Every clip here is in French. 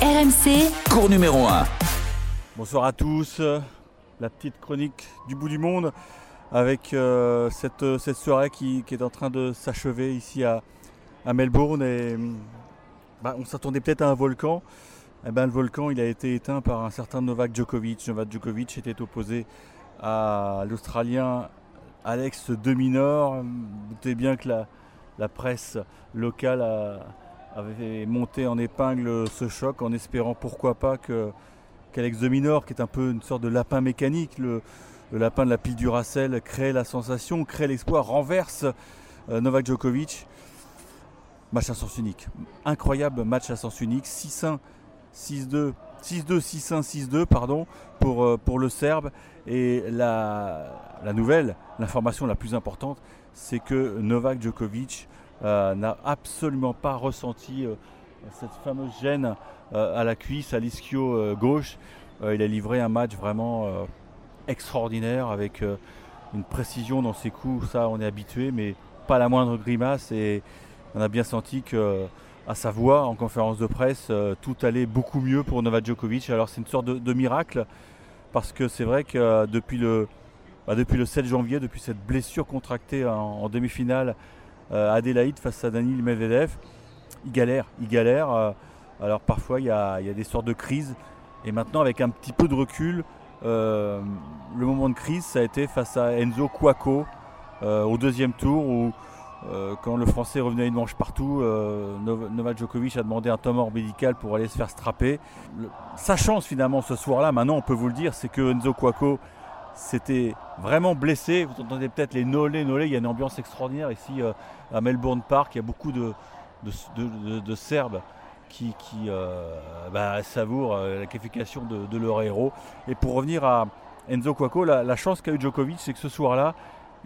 RMC, Cours numéro 1. Bonsoir à tous, la petite chronique du bout du monde avec euh, cette, cette soirée qui, qui est en train de s'achever ici à, à Melbourne et bah, on s'attendait peut-être à un volcan. Eh ben, le volcan il a été éteint par un certain Novak Djokovic. Novak Djokovic était opposé à l'Australien Alex De Minor. Vous doutez bien que la, la presse locale a- avait monté en épingle ce choc en espérant pourquoi pas que qu'Alex De Minor, qui est un peu une sorte de lapin mécanique, le, lapin de la pile du Racel, crée la sensation, crée l'exploit, renverse euh, Novak Djokovic. Match à sens unique. Incroyable match à sens unique. 6-1, 6-2, 6-2, 6-1, 6-2, pardon, pour, euh, pour le Serbe. Et la, la nouvelle, l'information la plus importante, c'est que Novak Djokovic n'a absolument pas ressenti euh, cette fameuse gêne euh, à la cuisse, à l'ischio euh, gauche. Euh, il a livré un match vraiment euh, extraordinaire avec euh, une précision dans ses coups, ça on est habitué, mais pas la moindre grimace. Et on a bien senti que à sa voix en conférence de presse, euh, tout allait beaucoup mieux pour Novak Djokovic. Alors c'est une sorte de, miracle parce que c'est vrai que euh, depuis le, bah, depuis le 7 janvier, depuis cette blessure contractée en, demi-finale euh, Adélaïde face à Daniil Medvedev, il galère, il galère. euh, alors parfois il y a, des sortes de crises. Et maintenant avec un petit peu de recul, euh, le moment de crise ça a été face à Enzo Cuoco euh, au deuxième tour où euh, quand le Français revenait une manche partout, euh, Nov- Novak Djokovic a demandé un mort médical pour aller se faire strapper. Sa chance finalement ce soir-là, maintenant on peut vous le dire, c'est que Enzo Cuoco s'était vraiment blessé. Vous entendez peut-être les nolés, nolés. Il y a une ambiance extraordinaire ici euh, à Melbourne Park. Il y a beaucoup de, de, de- Serbes qui, qui, euh, bah, savourent euh, la qualification de, leur héros. Et pour revenir à Enzo Cuoco, la, la chance qu'a eu Djokovic, c'est que ce soir-là,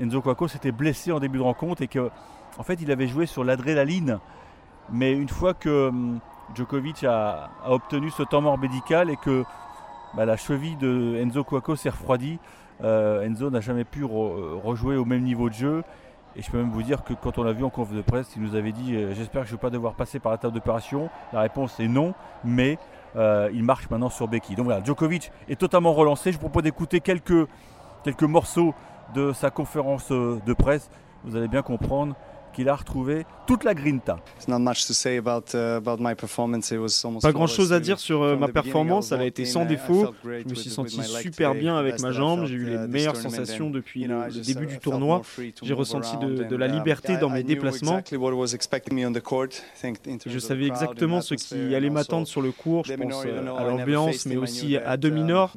Enzo Cuoco s'était blessé en début de rencontre et que, en fait, il avait joué sur l'adrénaline. Mais une fois que hum, Djokovic a, a obtenu ce temps mort médical et que bah, la cheville de Enzo Cuoco s'est refroidie, euh, Enzo n'a jamais pu re- rejouer au même niveau de jeu. Et je peux même vous dire que quand on l'a vu en conf de presse, il nous avait dit euh, J'espère que je ne vais pas devoir passer par la table d'opération. La réponse est non, mais euh, il marche maintenant sur Becky. Donc voilà, Djokovic est totalement relancé. Je vous propose d'écouter quelques, morceaux de sa conférence euh, de presse. Vous allez bien comprendre qu'il a retrouvé toute la grinta. Pas grand chose à dire sur euh, ma performance, elle a été sans défaut. Je me suis senti super bien avec ma jambe, j'ai eu les meilleures sensations depuis le, le début du tournoi. J'ai ressenti de, de la liberté dans mes déplacements. Je savais exactement ce qui allait m'attendre sur le cours, je pense euh, à l'ambiance, mais aussi à demi-nord.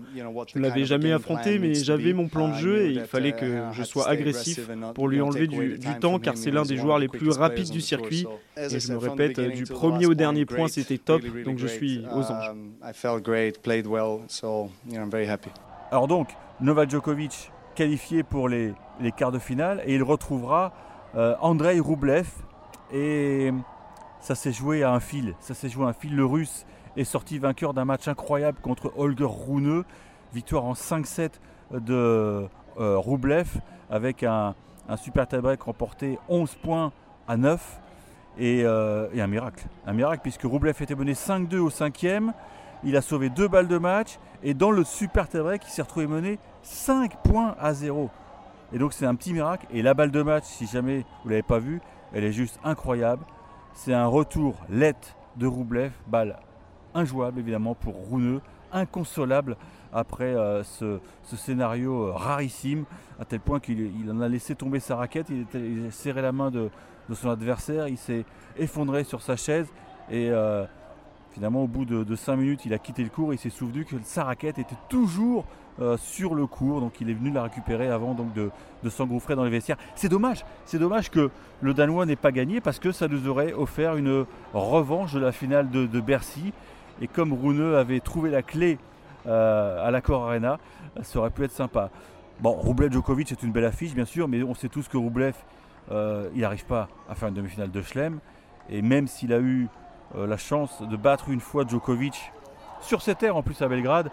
Je ne l'avais jamais affronté, mais j'avais mon plan de jeu et il fallait que je sois agressif pour lui enlever du, du temps, car c'est l'un des joueurs les plus rapides du circuit. Et je me répète, du premier au dernier point, c'était top, donc je suis aux anges. Alors donc, Novak Djokovic qualifié pour les, les quarts de finale et il retrouvera euh, Andrei Rublev et ça s'est joué à un fil. Ça s'est joué à un fil. Le Russe est sorti vainqueur d'un match incroyable contre Holger Rune. Victoire en 5-7 de euh, Rublev avec un, un super tie-break remporté 11 points à 9 et, euh, et un miracle. Un miracle puisque Rublev était mené 5-2 au cinquième. Il a sauvé deux balles de match et dans le super tie-break, il s'est retrouvé mené 5 points à 0. Et donc c'est un petit miracle. Et la balle de match, si jamais vous ne l'avez pas vue, elle est juste incroyable. C'est un retour let de Roublev, balle injouable évidemment pour Rouneux, inconsolable après euh, ce, scénario euh, rarissime, à tel point qu'il il en a laissé tomber sa raquette, il, a serré la main de, de son adversaire, il s'est effondré sur sa chaise et euh, finalement au bout de 5 minutes il a quitté le cours et il s'est souvenu que sa raquette était toujours sur le cours, donc il est venu la récupérer avant donc de, de s'engouffrer dans les vestiaires. C'est dommage, c'est dommage que le Danois n'ait pas gagné parce que ça nous aurait offert une revanche de la finale de, de Bercy. Et comme Rouneux avait trouvé la clé euh, à l'Accor Arena, ça aurait pu être sympa. Bon, Roublev Djokovic c'est une belle affiche bien sûr, mais on sait tous que Roublev, euh, il n'arrive pas à faire une demi-finale de Chelem. Et même s'il a eu euh, la chance de battre une fois Djokovic sur cette terre en plus à Belgrade,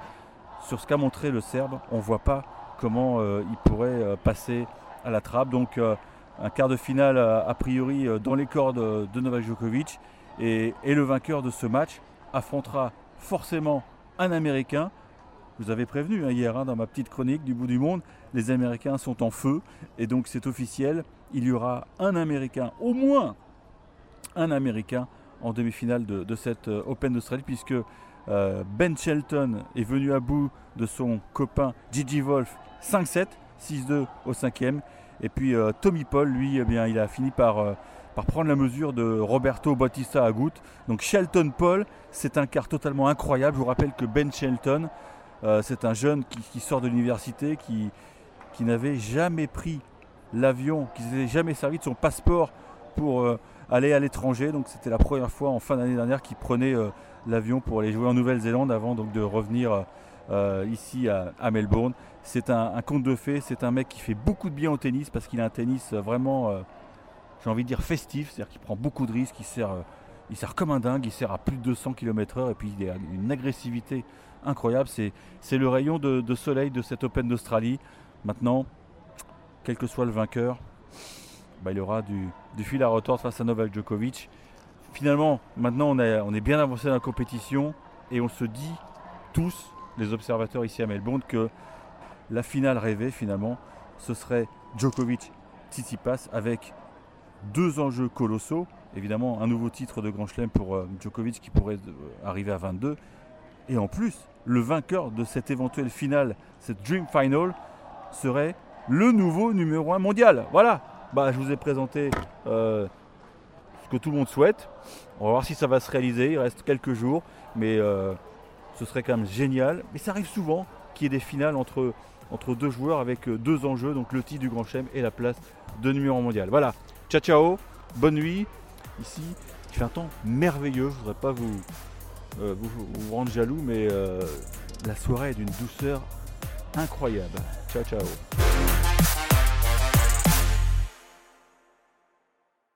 sur ce qu'a montré le Serbe, on ne voit pas comment il pourrait passer à la trappe. Donc un quart de finale a, priori dans les cordes de Novak Djokovic et, et le vainqueur de ce match affrontera forcément un Américain. Vous avais prévenu hein, hier hein, dans ma petite chronique du bout du monde, les Américains sont en feu et donc c'est officiel, il y aura un Américain, au moins un Américain en demi-finale de, cette euh, Open d'Australie puisque euh, Ben Shelton est venu à bout de son copain Gigi Wolf 5-7, 6-2 au cinquième. Et puis euh, Tommy Paul, lui, eh il a fini par, par prendre la mesure de Roberto Bautista Agut. Donc Shelton Paul, c'est un quart totalement incroyable. Je vous rappelle que Ben Shelton, c'est un jeune qui, sort de l'université, qui, n'avait jamais pris l'avion, qui n'avait jamais servi de son passeport pour aller à l'étranger. Donc c'était la première fois en fin d'année dernière qu'il prenait euh, l'avion pour aller jouer en Nouvelle-Zélande avant donc, de revenir euh, ici à, Melbourne. C'est un, conte de fées, c'est un mec qui fait beaucoup de bien au tennis parce qu'il a un tennis vraiment, euh, j'ai envie de dire festif, c'est-à-dire qu'il prend beaucoup de risques, il sert, il sert comme un dingue, il sert à plus de 200 km/h et puis il a une agressivité incroyable. C'est le rayon de, soleil de cette Open d'Australie. Maintenant, quel que soit le vainqueur, bah, il aura du, fil à retordre face à Novak Djokovic. Finalement, maintenant on, est bien avancé dans la compétition et on se dit tous, les observateurs ici à Melbourne, que la finale rêvée finalement, ce serait Djokovic-Tsitsipas avec deux enjeux colossaux. Évidemment, un nouveau titre de Grand Chelem pour euh, Djokovic qui pourrait euh, arriver à 22. Et en plus, le vainqueur de cette éventuelle finale, cette Dream Final, serait le nouveau numéro 1 mondial. Voilà, bah, je vous ai présenté euh, ce que tout le monde souhaite. On va voir si ça va se réaliser. Il reste quelques jours, mais ce serait quand même génial. Mais ça arrive souvent qu'il y ait des finales entre, deux joueurs avec euh, deux enjeux, donc le titre du Grand Chelem et la place de numéro mondial. Voilà, ciao ciao, bonne nuit. Ici, il fait un temps merveilleux. Je ne voudrais pas vous, vous, rendre jaloux, mais la soirée est d'une douceur incroyable. Ciao ciao.